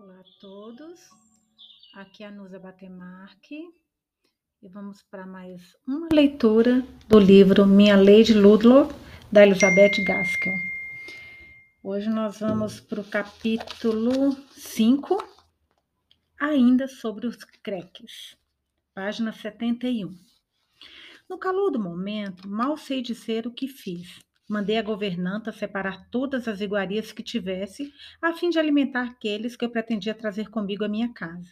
Olá a todos, aqui é a Nusa Batemarque e vamos para mais uma leitura do livro Minha Lady Ludlow, da Elizabeth Gaskell. Hoje nós vamos para o capítulo 5, ainda sobre os creques, página 71. No calor do momento, mal sei dizer o que fiz. Mandei a governanta separar todas as iguarias que tivesse, a fim de alimentar aqueles que eu pretendia trazer comigo à minha casa.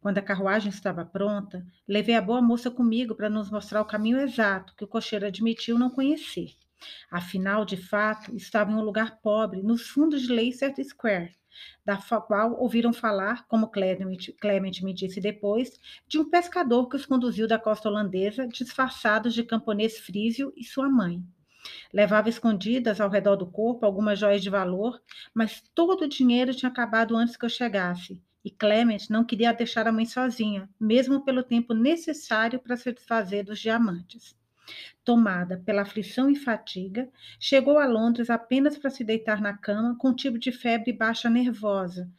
Quando a carruagem estava pronta, levei a boa moça comigo para nos mostrar o caminho exato que o cocheiro admitiu não conhecer. Afinal, de fato, estava em um lugar pobre, nos fundos de Leicester Square, da qual ouviram falar, como Clement, me disse depois, de um pescador que os conduziu da costa holandesa, disfarçados de camponês frísio e sua mãe. Levava escondidas ao redor do corpo algumas joias de valor, mas todo o dinheiro tinha acabado antes que eu chegasse. E Clement não queria deixar a mãe sozinha, mesmo pelo tempo necessário para se desfazer dos diamantes. Tomada pela aflição e fadiga, chegou a Londres apenas para se deitar na cama com um tipo de febre baixa nervosa,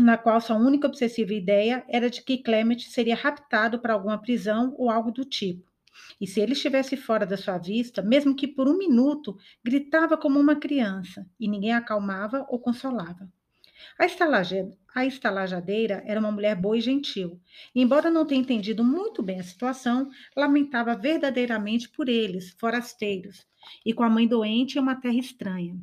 na qual sua única obsessiva ideia era de que Clement seria raptado para alguma prisão ou algo do tipo. E se ele estivesse fora da sua vista, mesmo que por um minuto, gritava como uma criança, e ninguém acalmava ou consolava. A, a estalajadeira era uma mulher boa e gentil, e, embora não tenha entendido muito bem a situação, lamentava verdadeiramente por eles, forasteiros, e com a mãe doente em uma terra estranha.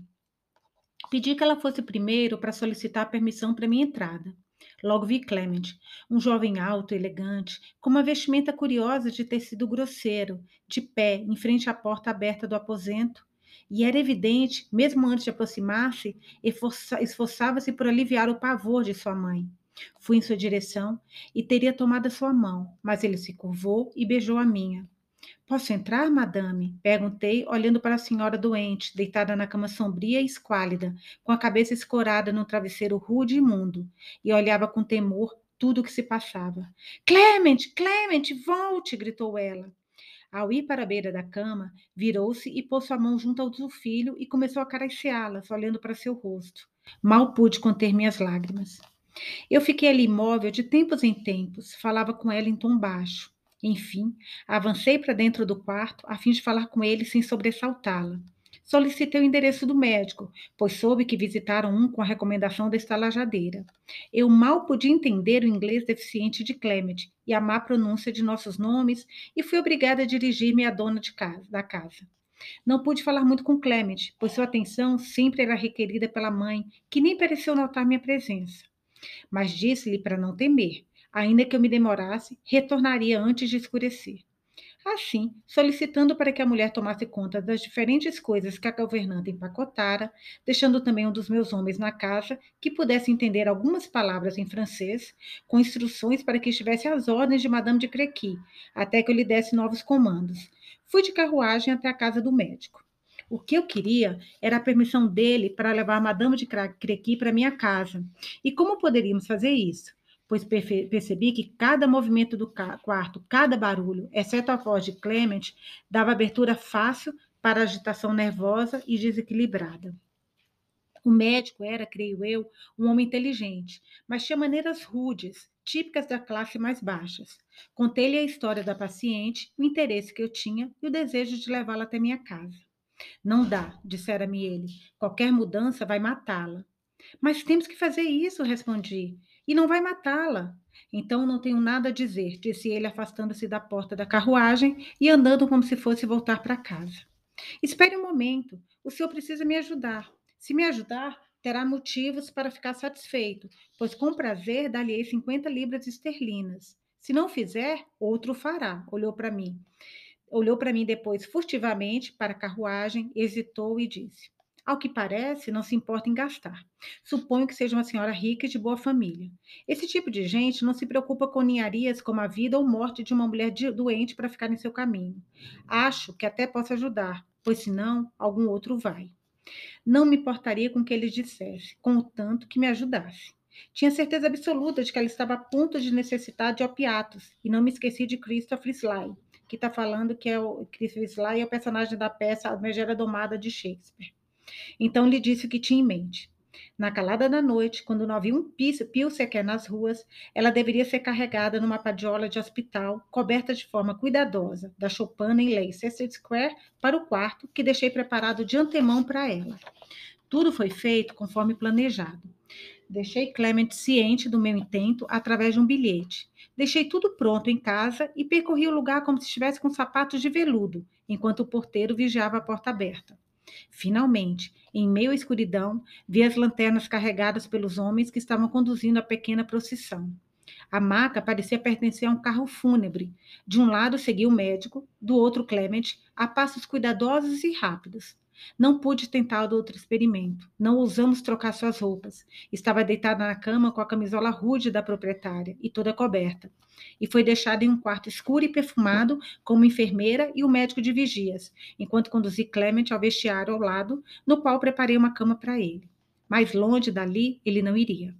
Pedi que ela fosse primeiro para solicitar permissão para minha entrada. Logo vi Clement, um jovem alto, elegante, com uma vestimenta curiosa de tecido grosseiro, de pé, em frente à porta aberta do aposento. E era evidente, mesmo antes de aproximar-se, esforçava-se por aliviar o pavor de sua mãe. Fui em sua direção e teria tomado a sua mão, mas ele se curvou e beijou a minha. Posso entrar, madame? Perguntei, olhando para a senhora doente, deitada na cama sombria e esquálida, com a cabeça escorada num travesseiro rude e imundo, e olhava com temor tudo o que se passava. Clement, Clement, volte! gritou ela. Ao ir para a beira da cama, virou-se e pôs sua mão junto ao do filho e começou a acariciá-las, olhando para seu rosto. Mal pude conter minhas lágrimas. Eu fiquei ali imóvel de tempos em tempos, falava com ela em tom baixo. Enfim, avancei para dentro do quarto a fim de falar com ele sem sobressaltá-la. Solicitei o endereço do médico, pois soube que visitaram um com a recomendação da estalajadeira. Eu mal podia entender o inglês deficiente de Clement e a má pronúncia de nossos nomes e fui obrigada a dirigir-me à dona casa, da casa. Não pude falar muito com Clement, pois sua atenção sempre era requerida pela mãe, que nem pareceu notar minha presença. Mas disse-lhe para não temer, Ainda que eu me demorasse, retornaria antes de escurecer. Assim, solicitando para que a mulher tomasse conta das diferentes coisas que a governanta empacotara, deixando também um dos meus homens na casa que pudesse entender algumas palavras em francês, com instruções para que estivesse às ordens de Madame de Crequi, até que eu lhe desse novos comandos. Fui de carruagem até a casa do médico. O que eu queria era a permissão dele para levar Madame de Crequi para minha casa. E como poderíamos fazer isso? Pois percebi que cada movimento do quarto, cada barulho, exceto a voz de Clement, dava abertura fácil para agitação nervosa e desequilibrada. O médico era, creio eu, um homem inteligente, mas tinha maneiras rudes, típicas da classe mais baixas. Contei-lhe a história da paciente, o interesse que eu tinha e o desejo de levá-la até minha casa. Não dá, dissera-me ele. Qualquer mudança vai matá-la. Mas temos que fazer isso, respondi e não vai matá-la. Então não tenho nada a dizer, disse ele, afastando-se da porta da carruagem e andando como se fosse voltar para casa. Espere um momento, o senhor precisa me ajudar. Se me ajudar, terá motivos para ficar satisfeito, pois com prazer dar-lhe 50 libras esterlinas. Se não fizer, outro fará, olhou para mim. Olhou para mim depois furtivamente para a carruagem, hesitou e disse: ao que parece, não se importa em gastar. Suponho que seja uma senhora rica e de boa família. Esse tipo de gente não se preocupa com ninharias como a vida ou morte de uma mulher doente para ficar em seu caminho. Acho que até posso ajudar, pois senão algum outro vai. Não me importaria com o que ele dissesse, contanto que me ajudasse. Tinha certeza absoluta de que ela estava a ponto de necessitar de opiatos, e não me esqueci de Christopher Sly, que está falando que é o Christopher Sly é o personagem da peça A Megera Domada de Shakespeare. Então lhe disse o que tinha em mente. Na calada da noite, quando não havia um pio sequer nas ruas, ela deveria ser carregada numa padiola de hospital, coberta de forma cuidadosa, da choupana em Leicester Square para o quarto que deixei preparado de antemão para ela. Tudo foi feito conforme planejado. Deixei Clement ciente do meu intento através de um bilhete. Deixei tudo pronto em casa e percorri o lugar como se estivesse com sapatos de veludo, enquanto o porteiro vigiava a porta aberta. Finalmente, em meio à escuridão, vi as lanternas carregadas pelos homens que estavam conduzindo a pequena procissão. A maca parecia pertencer a um carro fúnebre. De um lado seguia o médico, do outro Clement, a passos cuidadosos e rápidos. Não pude tentar outro experimento. Não ousamos trocar suas roupas. Estava deitada na cama com a camisola rude da proprietária e toda coberta. E foi deixada em um quarto escuro e perfumado com uma enfermeira e o médico de vigias, enquanto conduzi Clement ao vestiário ao lado, no qual preparei uma cama para ele. Mais longe dali, ele não iria.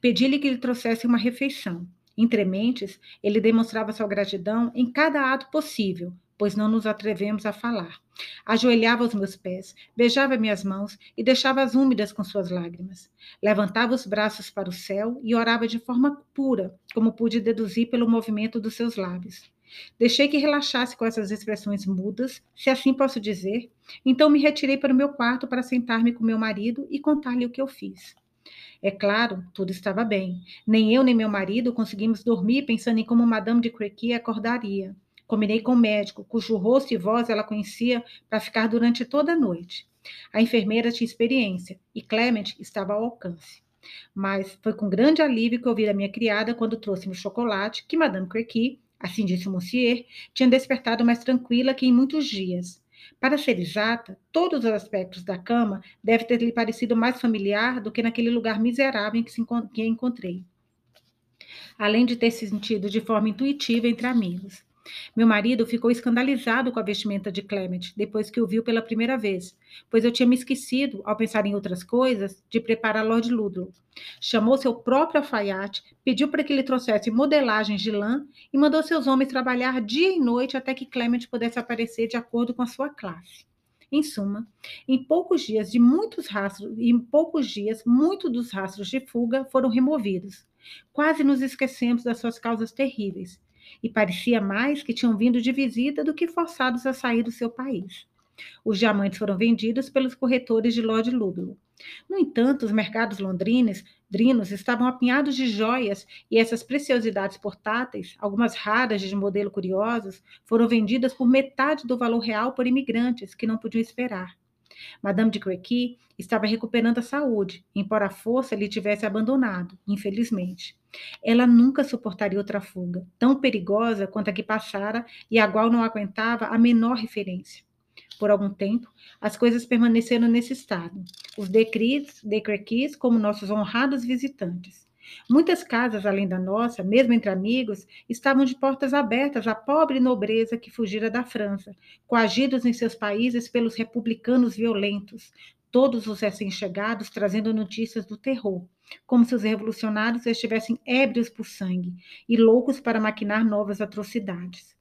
Pedi-lhe que lhe trouxesse uma refeição. Entre mentes, ele demonstrava sua gratidão em cada ato possível, pois não nos atrevemos a falar. Ajoelhava aos meus pés, beijava minhas mãos e deixava-as úmidas com suas lágrimas. Levantava os braços para o céu e orava de forma pura, como pude deduzir pelo movimento dos seus lábios. Deixei que relaxasse com essas expressões mudas, se assim posso dizer, então me retirei para o meu quarto para sentar-me com meu marido e contar-lhe o que eu fiz. É claro, tudo estava bem. Nem eu nem meu marido conseguimos dormir pensando em como Madame de Crequy acordaria. Combinei com o médico, cujo rosto e voz ela conhecia, para ficar durante toda a noite. A enfermeira tinha experiência e Clement estava ao alcance. Mas foi com grande alívio que ouvi da minha criada quando trouxe-me o chocolate que Madame Crequy, assim disse Monsieur, tinha despertado mais tranquila que em muitos dias. Para ser exata, todos os aspectos da cama devem ter lhe parecido mais familiar do que naquele lugar miserável em que, se, que a encontrei. Além de ter se sentido de forma intuitiva entre amigos. Meu marido ficou escandalizado com a vestimenta de Clement depois que o viu pela primeira vez, pois eu tinha me esquecido, ao pensar em outras coisas, de preparar Lord Ludlow. Chamou seu próprio alfaiate, pediu para que lhe trouxesse modelagens de lã e mandou seus homens trabalhar dia e noite até que Clement pudesse aparecer de acordo com a sua classe. Em suma, em poucos dias de muitos rastros, em poucos dias, muitos dos rastros de fuga foram removidos. Quase nos esquecemos das suas causas terríveis e parecia mais que tinham vindo de visita do que forçados a sair do seu país. Os diamantes foram vendidos pelos corretores de Lord Ludlow. No entanto, os mercados londrinos drinos estavam apinhados de joias e essas preciosidades portáteis, algumas raras de modelo curiosos, foram vendidas por metade do valor real por imigrantes que não podiam esperar. Madame de Crequy estava recuperando a saúde, embora a força lhe tivesse abandonado, infelizmente. Ela nunca suportaria outra fuga, tão perigosa quanto a que passara e a qual não aguentava a menor referência. Por algum tempo, as coisas permaneceram nesse estado. Os Decrequis como nossos honrados visitantes. Muitas casas, além da nossa, mesmo entre amigos, estavam de portas abertas à pobre nobreza que fugira da França, coagidos em seus países pelos republicanos violentos, todos os recém-chegados trazendo notícias do terror, como se os revolucionários estivessem ébrios por sangue e loucos para maquinar novas atrocidades.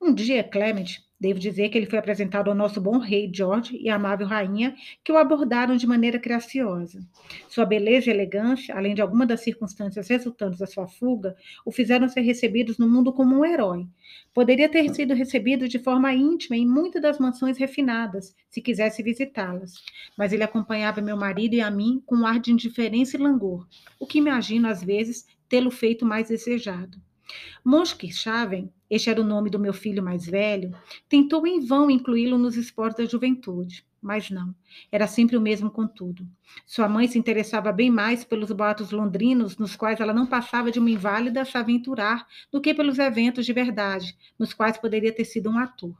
Um dia, Clement, devo dizer que ele foi apresentado ao nosso bom rei George e amável rainha, que o abordaram de maneira graciosa. Sua beleza e elegância, além de alguma das circunstâncias resultantes da sua fuga, o fizeram ser recebidos no mundo como um herói. Poderia ter sido recebido de forma íntima em muitas das mansões refinadas, se quisesse visitá-las. Mas ele acompanhava meu marido e a mim com um ar de indiferença e langor, o que imagino, às vezes, tê-lo feito mais desejado. Chaven, este era o nome do meu filho mais velho, tentou em vão incluí-lo nos esportes da juventude, mas não, era sempre o mesmo contudo. Sua mãe se interessava bem mais pelos boatos londrinos, nos quais ela não passava de uma inválida a se aventurar, do que pelos eventos de verdade, nos quais poderia ter sido um ator.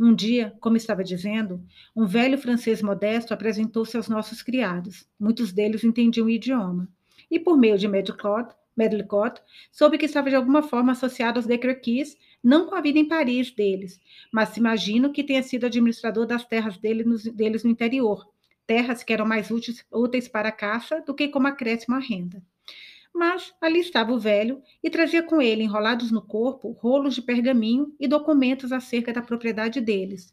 Um dia, como estava dizendo, um velho francês modesto apresentou-se aos nossos criados. Muitos deles entendiam o idioma. E por meio de Medicott, Medlicott soube que estava de alguma forma associado aos Decrequis, não com a vida em Paris deles, mas imagino que tenha sido administrador das terras dele deles no interior, terras que eram mais úteis, úteis para a caça do que como acréscimo à renda. Mas ali estava o velho e trazia com ele, enrolados no corpo, rolos de pergaminho e documentos acerca da propriedade deles.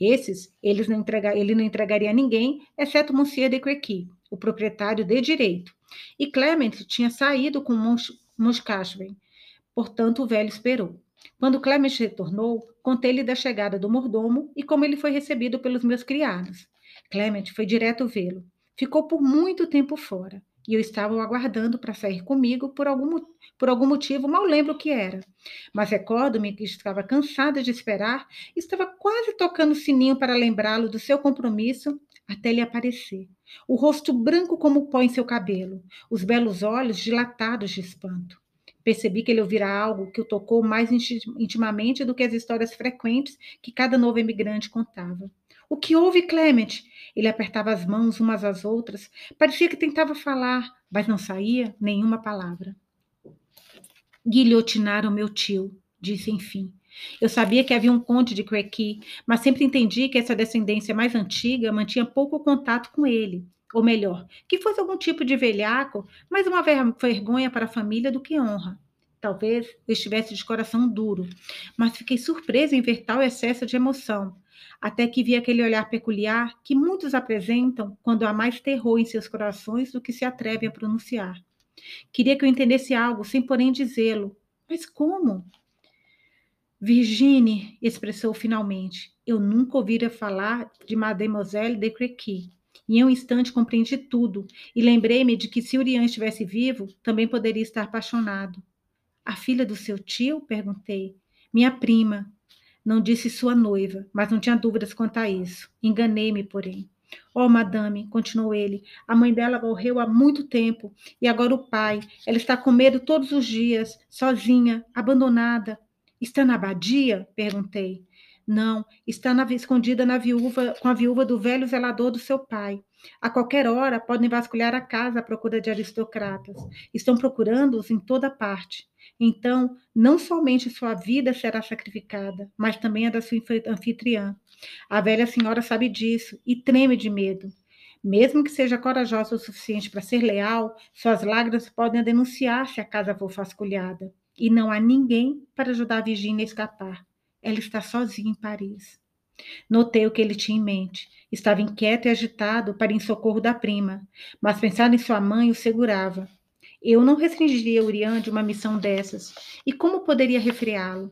Esses não entregar, ele não entregaria a ninguém, exceto Monsieur de Crequy, o proprietário de direito, e Clement tinha saído com Moscashven. Portanto, o velho esperou. Quando Clement retornou, contei-lhe da chegada do mordomo e como ele foi recebido pelos meus criados. Clement foi direto vê-lo. Ficou por muito tempo fora e eu estava o aguardando para sair comigo por algum, por algum motivo, mal lembro o que era. Mas recordo-me que estava cansada de esperar estava quase tocando o sininho para lembrá-lo do seu compromisso até ele aparecer. O rosto branco como pó em seu cabelo, os belos olhos dilatados de espanto. Percebi que ele ouvira algo que o tocou mais intimamente do que as histórias frequentes que cada novo imigrante contava. O que houve, Clement? Ele apertava as mãos umas às outras. Parecia que tentava falar, mas não saía nenhuma palavra. Guilhotinaram meu tio, disse enfim. Eu sabia que havia um conde de Crequi, mas sempre entendi que essa descendência mais antiga mantinha pouco contato com ele. Ou melhor, que fosse algum tipo de velhaco, mais uma vergonha para a família do que honra. Talvez eu estivesse de coração duro, mas fiquei surpresa em ver tal excesso de emoção até que vi aquele olhar peculiar que muitos apresentam quando há mais terror em seus corações do que se atrevem a pronunciar. Queria que eu entendesse algo, sem porém dizê-lo. Mas como? Virginie, expressou finalmente, eu nunca ouvira falar de Mademoiselle de Crequi. Em um instante compreendi tudo e lembrei-me de que se Urian estivesse vivo, também poderia estar apaixonado. A filha do seu tio? perguntei. Minha prima, não disse sua noiva, mas não tinha dúvidas quanto a isso. Enganei-me, porém. Oh, madame, continuou ele, a mãe dela morreu há muito tempo e agora o pai. Ela está com medo todos os dias, sozinha, abandonada. Está na abadia? perguntei. Não, está na, escondida na viúva, com a viúva do velho zelador do seu pai. A qualquer hora podem vasculhar a casa à procura de aristocratas. Estão procurando-os em toda parte. Então, não somente sua vida será sacrificada, mas também a da sua anfitriã. A velha senhora sabe disso e treme de medo. Mesmo que seja corajosa o suficiente para ser leal, suas lágrimas podem denunciar se a casa for vasculhada. E não há ninguém para ajudar a Virginia a escapar. Ela está sozinha em Paris. Notei o que ele tinha em mente. Estava inquieto e agitado para ir em socorro da prima, mas pensar em sua mãe o segurava. Eu não restringiria Urian de uma missão dessas. E como poderia refreá-lo?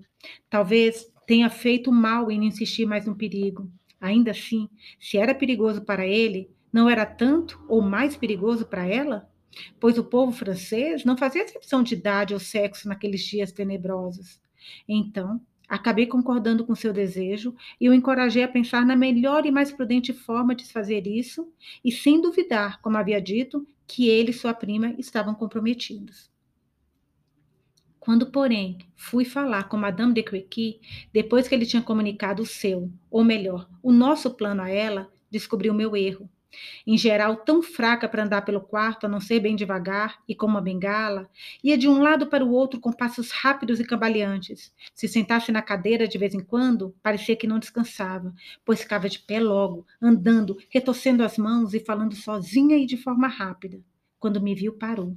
Talvez tenha feito mal em insistir mais no perigo. Ainda assim, se era perigoso para ele, não era tanto ou mais perigoso para ela? Pois o povo francês não fazia exceção de idade ou sexo naqueles dias tenebrosos. Então, acabei concordando com seu desejo e o encorajei a pensar na melhor e mais prudente forma de fazer isso, e sem duvidar, como havia dito, que ele e sua prima estavam comprometidos. Quando, porém, fui falar com Madame de Crequi, depois que ele tinha comunicado o seu, ou melhor, o nosso plano a ela, descobri o meu erro em geral tão fraca para andar pelo quarto, a não ser bem devagar e com uma bengala, ia de um lado para o outro com passos rápidos e cambaleantes. Se sentasse na cadeira de vez em quando, parecia que não descansava, pois ficava de pé logo, andando, retorcendo as mãos e falando sozinha e de forma rápida. Quando me viu, parou.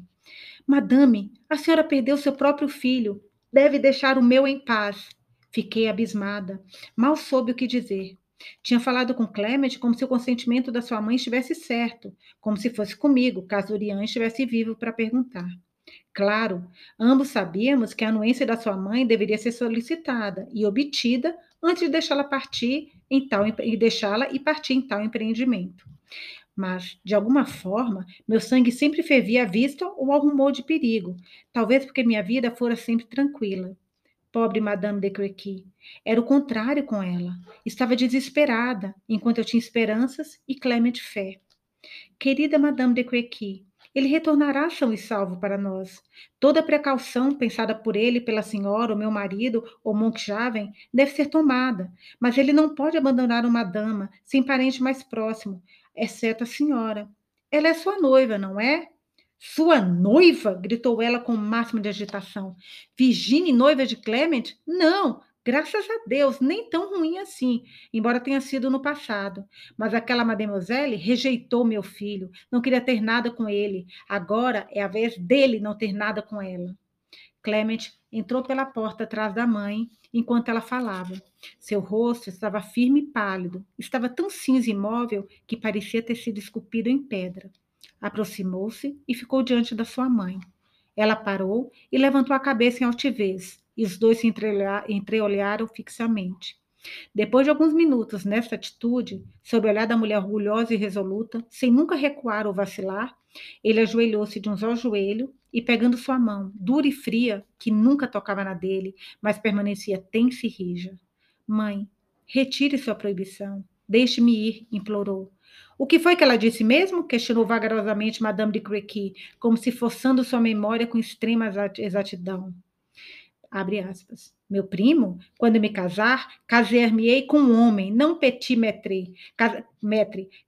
Madame, a senhora perdeu seu próprio filho. Deve deixar o meu em paz. Fiquei abismada. Mal soube o que dizer. Tinha falado com Clement como se o consentimento da sua mãe estivesse certo, como se fosse comigo, caso Urian estivesse vivo para perguntar. Claro, ambos sabíamos que a anuência da sua mãe deveria ser solicitada e obtida antes de deixá-la partir em tal e deixá-la e partir em tal empreendimento. Mas, de alguma forma, meu sangue sempre fervia à vista ou ao rumor de perigo, talvez porque minha vida fora sempre tranquila. Pobre Madame de Crequi. Era o contrário com ela. Estava desesperada, enquanto eu tinha esperanças e Clement fé. Querida Madame de Crequi, ele retornará são e salvo para nós. Toda precaução pensada por ele, pela senhora, o meu marido ou Monkjaven, deve ser tomada, mas ele não pode abandonar uma dama sem parente mais próximo, exceto a senhora. Ela é sua noiva, não é? Sua noiva? gritou ela com o máximo de agitação. Virginie, noiva de Clement? Não, graças a Deus, nem tão ruim assim, embora tenha sido no passado. Mas aquela mademoiselle rejeitou meu filho, não queria ter nada com ele. Agora é a vez dele não ter nada com ela. Clement entrou pela porta atrás da mãe enquanto ela falava. Seu rosto estava firme e pálido, estava tão cinza e imóvel que parecia ter sido esculpido em pedra. Aproximou-se e ficou diante da sua mãe. Ela parou e levantou a cabeça em altivez, e os dois se entreolharam fixamente. Depois de alguns minutos nessa atitude, sob o olhar da mulher orgulhosa e resoluta, sem nunca recuar ou vacilar, ele ajoelhou-se de uns ao joelho e, pegando sua mão, dura e fria, que nunca tocava na dele, mas permanecia tensa e rija. Mãe, retire sua proibição. Deixe-me ir, implorou. O que foi que ela disse mesmo? questionou vagarosamente Madame de Crequy, como se forçando sua memória com extrema exatidão. Abre aspas. Meu primo, quando me casar, casar-me-ei com um homem, não petit maître.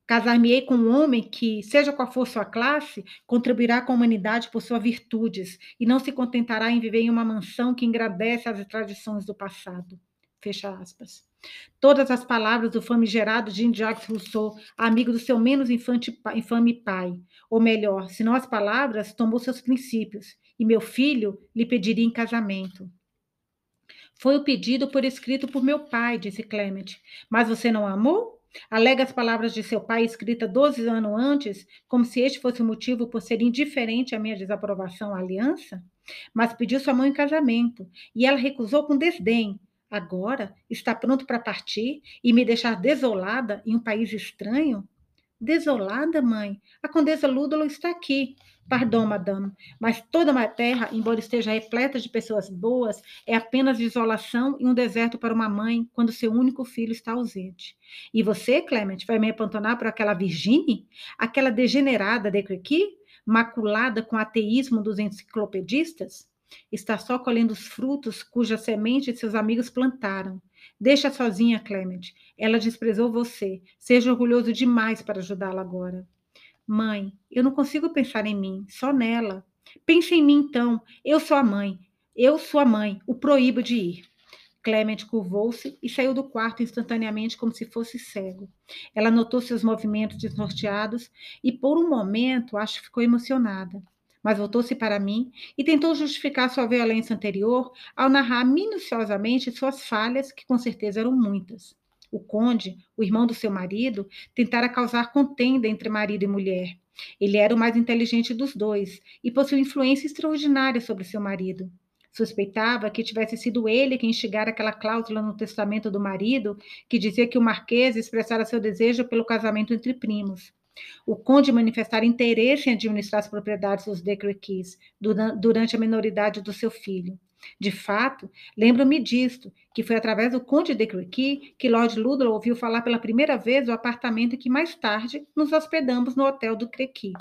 Casar-me-ei com um homem que, seja qual for sua classe, contribuirá com a humanidade por suas virtudes e não se contentará em viver em uma mansão que engrandece as tradições do passado. Fecha aspas. Todas as palavras do famigerado Jean-Jacques Rousseau, amigo do seu menos infante, infame pai. Ou melhor, se não as palavras, tomou seus princípios, e meu filho lhe pediria em casamento. Foi o pedido por escrito por meu pai, disse Clement. Mas você não amou? Alega as palavras de seu pai escritas 12 anos antes, como se este fosse o motivo por ser indiferente à minha desaprovação à aliança? Mas pediu sua mão em casamento, e ela recusou com desdém. Agora está pronto para partir e me deixar desolada em um país estranho? Desolada, mãe? A condessa Lúdolo está aqui. Pardon, madame, mas toda a terra, embora esteja repleta de pessoas boas, é apenas desolação e um deserto para uma mãe quando seu único filho está ausente. E você, Clement, vai me apantonar por aquela Virginie? Aquela degenerada de Crequi? Maculada com o ateísmo dos enciclopedistas? Está só colhendo os frutos cuja semente seus amigos plantaram. Deixa sozinha, Clement. Ela desprezou você. Seja orgulhoso demais para ajudá-la agora. Mãe, eu não consigo pensar em mim, só nela. Pense em mim então. Eu sou a mãe. Eu sou a mãe. O proíbo de ir. Clement curvou-se e saiu do quarto instantaneamente como se fosse cego. Ela notou seus movimentos desnorteados e, por um momento, acho que ficou emocionada. Mas voltou-se para mim e tentou justificar sua violência anterior ao narrar minuciosamente suas falhas, que com certeza eram muitas. O conde, o irmão do seu marido, tentara causar contenda entre marido e mulher. Ele era o mais inteligente dos dois e possuía influência extraordinária sobre seu marido. Suspeitava que tivesse sido ele quem instigara aquela cláusula no testamento do marido que dizia que o marquês expressara seu desejo pelo casamento entre primos. O conde manifestara interesse em administrar as propriedades dos Decrequis durante a minoridade do seu filho. De fato, lembro-me disto, que foi através do Conde de Crequi que Lord Ludlow ouviu falar pela primeira vez do apartamento em que mais tarde nos hospedamos no hotel do Crequi.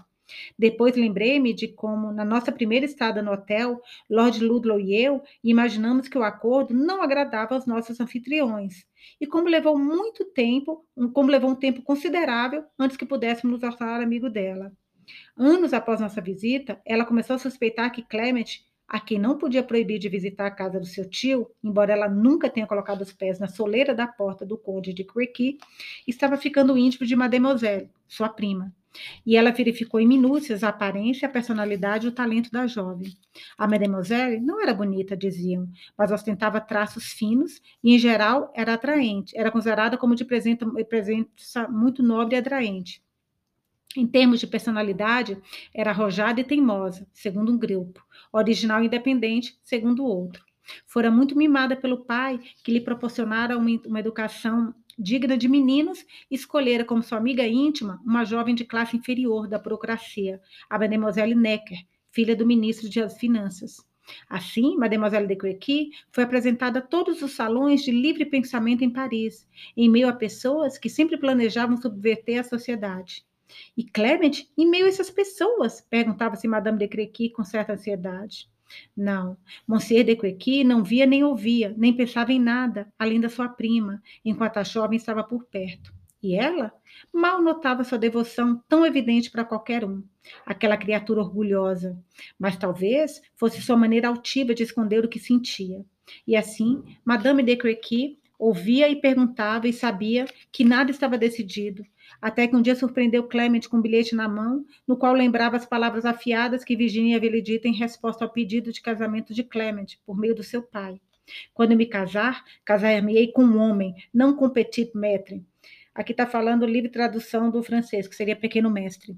Depois lembrei-me de como, na nossa primeira estada no hotel, Lord Ludlow e eu imaginamos que o acordo não agradava aos nossos anfitriões, e como levou muito tempo, como levou um tempo considerável antes que pudéssemos nos tornar amigo dela. Anos após nossa visita, ela começou a suspeitar que Clement a quem não podia proibir de visitar a casa do seu tio, embora ela nunca tenha colocado os pés na soleira da porta do conde de Crequi, estava ficando íntimo de Mademoiselle, sua prima. E ela verificou em minúcias a aparência, a personalidade e o talento da jovem. A Mademoiselle não era bonita, diziam, mas ostentava traços finos e, em geral, era atraente. Era considerada como de presença muito nobre e atraente. Em termos de personalidade, era arrojada e teimosa, segundo um grupo, original e independente, segundo outro. Fora muito mimada pelo pai, que lhe proporcionara uma, uma educação digna de meninos, escolhera como sua amiga íntima uma jovem de classe inferior da burocracia, a Mademoiselle Necker, filha do ministro das Finanças. Assim, Mademoiselle de Crequi foi apresentada a todos os salões de livre pensamento em Paris, em meio a pessoas que sempre planejavam subverter a sociedade. E Clement, em meio a essas pessoas? Perguntava-se Madame de Crequi com certa ansiedade. Não, Monsieur de Crequi não via nem ouvia, nem pensava em nada, além da sua prima, enquanto a jovem estava por perto. E ela mal notava sua devoção tão evidente para qualquer um, aquela criatura orgulhosa. Mas talvez fosse sua maneira altiva de esconder o que sentia. E assim, Madame de Crequi ouvia e perguntava e sabia que nada estava decidido, até que um dia surpreendeu Clement com um bilhete na mão, no qual lembrava as palavras afiadas que Virginia havia dito em resposta ao pedido de casamento de Clement, por meio do seu pai. Quando me casar, casar-me-ei com um homem, não com petit maître. Aqui está falando livre tradução do francês, que seria pequeno mestre.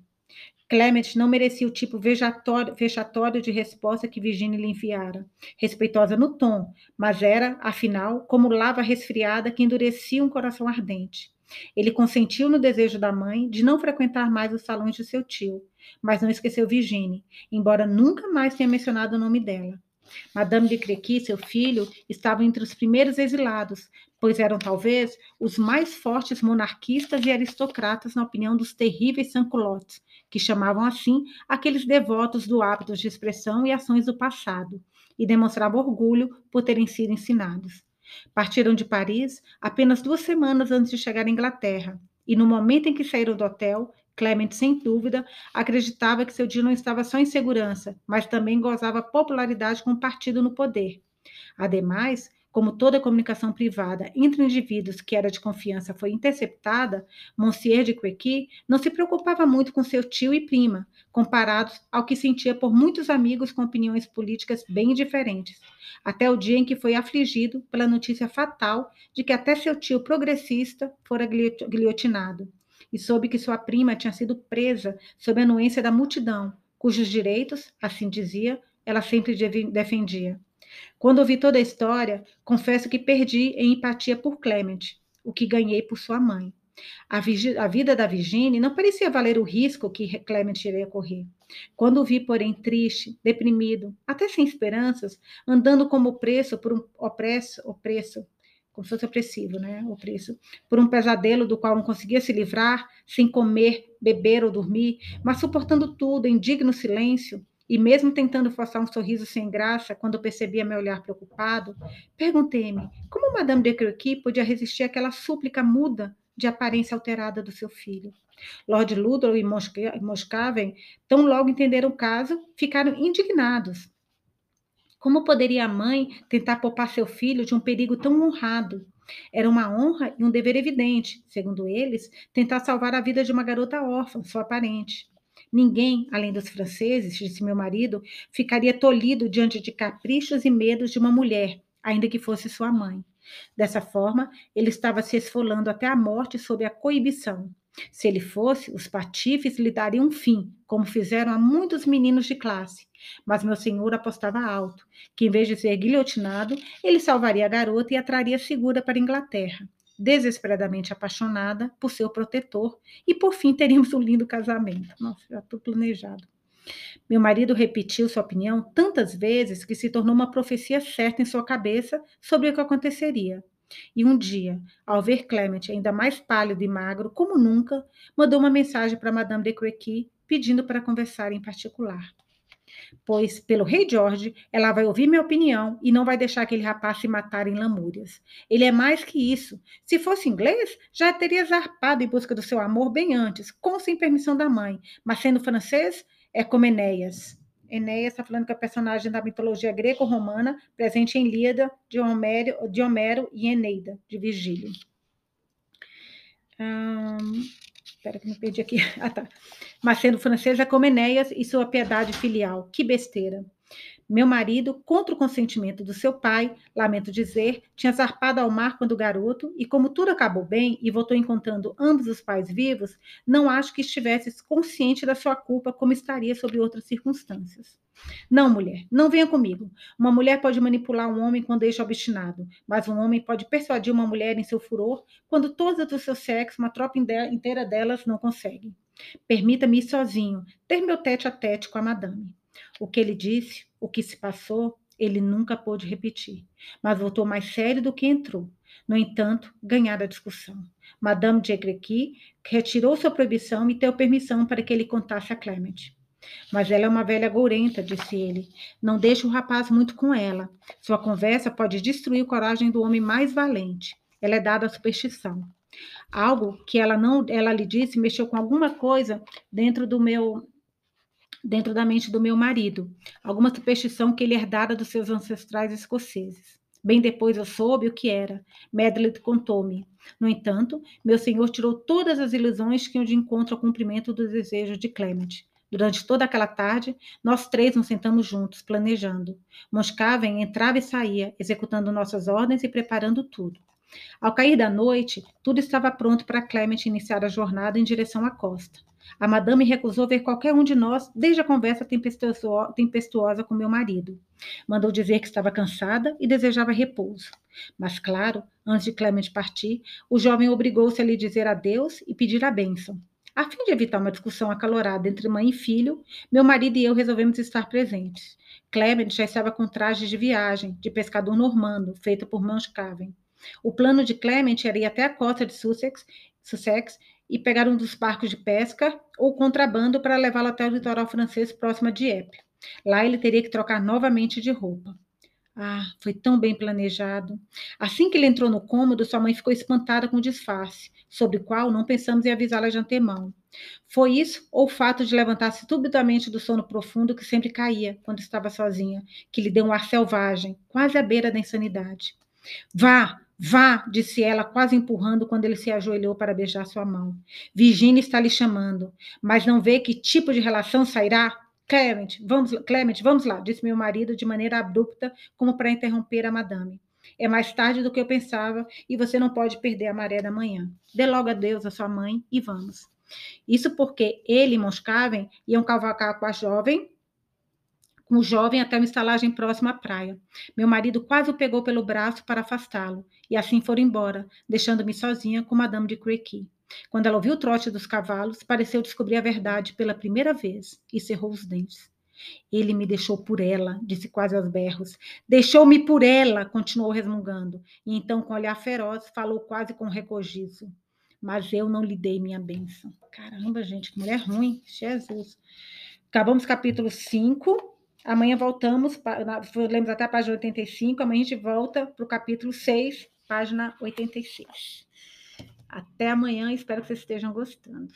Clement não merecia o tipo vexatório de resposta que Virginia lhe enviara, respeitosa no tom, mas era, afinal, como lava resfriada que endurecia um coração ardente. Ele consentiu no desejo da mãe de não frequentar mais os salões de seu tio, mas não esqueceu Virginie, embora nunca mais tenha mencionado o nome dela. Madame de Crequi seu filho estavam entre os primeiros exilados, pois eram talvez os mais fortes monarquistas e aristocratas na opinião dos terríveis sanculotes, que chamavam assim aqueles devotos do hábitos de expressão e ações do passado, e demonstravam orgulho por terem sido ensinados. Partiram de Paris apenas duas semanas antes de chegar à Inglaterra, e no momento em que saíram do hotel, Clement, sem dúvida, acreditava que seu dia não estava só em segurança, mas também gozava popularidade com o partido no poder. Ademais, como toda comunicação privada entre indivíduos que era de confiança foi interceptada, Monsieur de Quequi não se preocupava muito com seu tio e prima, comparados ao que sentia por muitos amigos com opiniões políticas bem diferentes, até o dia em que foi afligido pela notícia fatal de que até seu tio progressista fora guilhotinado, e soube que sua prima tinha sido presa sob a anuência da multidão, cujos direitos, assim dizia, ela sempre defendia. Quando ouvi toda a história, confesso que perdi em empatia por Clement, o que ganhei por sua mãe. A, a vida da Virginie não parecia valer o risco que Clement iria correr. Quando o vi, porém, triste, deprimido, até sem esperanças, andando como preço por um opresso, opresso, como se fosse opressivo, né? O preço, por um pesadelo do qual não conseguia se livrar, sem comer, beber ou dormir, mas suportando tudo em digno silêncio, e mesmo tentando forçar um sorriso sem graça quando percebia meu olhar preocupado, perguntei-me como Madame de Crequy podia resistir àquela súplica muda de aparência alterada do seu filho. Lord Ludlow e Moscaven, tão logo entenderam o caso, ficaram indignados. Como poderia a mãe tentar poupar seu filho de um perigo tão honrado? Era uma honra e um dever evidente, segundo eles, tentar salvar a vida de uma garota órfã, sua parente. Ninguém, além dos franceses, disse meu marido, ficaria tolhido diante de caprichos e medos de uma mulher, ainda que fosse sua mãe. Dessa forma, ele estava se esfolando até a morte sob a coibição. Se ele fosse, os patifes lhe dariam um fim, como fizeram a muitos meninos de classe. Mas meu senhor apostava alto, que em vez de ser guilhotinado, ele salvaria a garota e a traria segura para a Inglaterra desesperadamente apaixonada por seu protetor e por fim teríamos um lindo casamento. Nossa, já tudo planejado. Meu marido repetiu sua opinião tantas vezes que se tornou uma profecia certa em sua cabeça sobre o que aconteceria. E um dia, ao ver Clement ainda mais pálido e magro como nunca, mandou uma mensagem para Madame de Crequy pedindo para conversar em particular pois, pelo rei George, ela vai ouvir minha opinião e não vai deixar aquele rapaz se matar em lamúrias. Ele é mais que isso. Se fosse inglês, já teria zarpado em busca do seu amor bem antes, com sem permissão da mãe. Mas sendo francês, é como Enéas. Enéas está falando que é personagem da mitologia greco-romana, presente em Líada, de Homero, de Homero e Eneida, de Virgílio. Espera que me perdi aqui. Ah, tá mas sendo francesa como Enéas e sua piedade filial. Que besteira! Meu marido, contra o consentimento do seu pai, lamento dizer, tinha zarpado ao mar quando garoto, e como tudo acabou bem e voltou encontrando ambos os pais vivos, não acho que estivesse consciente da sua culpa como estaria sob outras circunstâncias. Não, mulher, não venha comigo. Uma mulher pode manipular um homem quando deixa obstinado, mas um homem pode persuadir uma mulher em seu furor quando todas do seu sexo, uma tropa inteira delas, não consegue. Permita-me ir sozinho, ter meu tete a tete com a madame. O que ele disse, o que se passou, ele nunca pôde repetir, mas voltou mais sério do que entrou. No entanto, ganhara a discussão. Madame de Egrequi retirou sua proibição e deu permissão para que ele contasse a Clement. Mas ela é uma velha gourenta, disse ele. Não deixe o rapaz muito com ela. Sua conversa pode destruir a coragem do homem mais valente. Ela é dada à superstição. Algo que ela não, ela lhe disse, mexeu com alguma coisa dentro do meu dentro da mente do meu marido, alguma superstição que ele herdara dos seus ancestrais escoceses. Bem depois eu soube o que era. Medley contou-me. No entanto, meu senhor tirou todas as ilusões que iam de encontro ao cumprimento dos desejos de Clement. Durante toda aquela tarde, nós três nos sentamos juntos, planejando. Moscaven entrava e saía, executando nossas ordens e preparando tudo. Ao cair da noite, tudo estava pronto para Clement iniciar a jornada em direção à costa. A madame recusou ver qualquer um de nós desde a conversa tempestuosa com meu marido. Mandou dizer que estava cansada e desejava repouso. Mas, claro, antes de Clement partir, o jovem obrigou-se a lhe dizer adeus e pedir a bênção. A fim de evitar uma discussão acalorada entre mãe e filho, meu marido e eu resolvemos estar presentes. Clement já estava com trajes de viagem, de pescador normando, feito por Caven. O plano de Clement era ir até a costa de Sussex, Sussex e pegar um dos barcos de pesca ou contrabando para levá-lo até o litoral francês próximo a Dieppe. Lá ele teria que trocar novamente de roupa. Ah, foi tão bem planejado. Assim que ele entrou no cômodo, sua mãe ficou espantada com o disfarce, sobre o qual não pensamos em avisá-la de antemão. Foi isso ou o fato de levantar-se subitamente do sono profundo que sempre caía quando estava sozinha, que lhe deu um ar selvagem, quase à beira da insanidade. Vá, Vá, disse ela, quase empurrando quando ele se ajoelhou para beijar sua mão. Virginia está lhe chamando, mas não vê que tipo de relação sairá? Clement, vamos, Clement, vamos lá, disse meu marido de maneira abrupta, como para interromper a madame. É mais tarde do que eu pensava e você não pode perder a maré da manhã. Dê logo adeus à sua mãe e vamos. Isso porque ele e Moscaven iam cavalcar com a jovem com o jovem até uma estalagem próxima à praia. Meu marido quase o pegou pelo braço para afastá-lo, e assim foram embora, deixando-me sozinha com Madame de Crequy. Quando ela ouviu o trote dos cavalos, pareceu descobrir a verdade pela primeira vez e cerrou os dentes. Ele me deixou por ela, disse quase aos berros. Deixou-me por ela, continuou resmungando. E então, com olhar feroz, falou quase com recogizo. Mas eu não lhe dei minha bênção. Caramba, gente, que mulher ruim. Jesus. Acabamos capítulo 5. Amanhã voltamos, lemos até a página 85, amanhã a gente volta para o capítulo 6, página 86. Até amanhã, espero que vocês estejam gostando.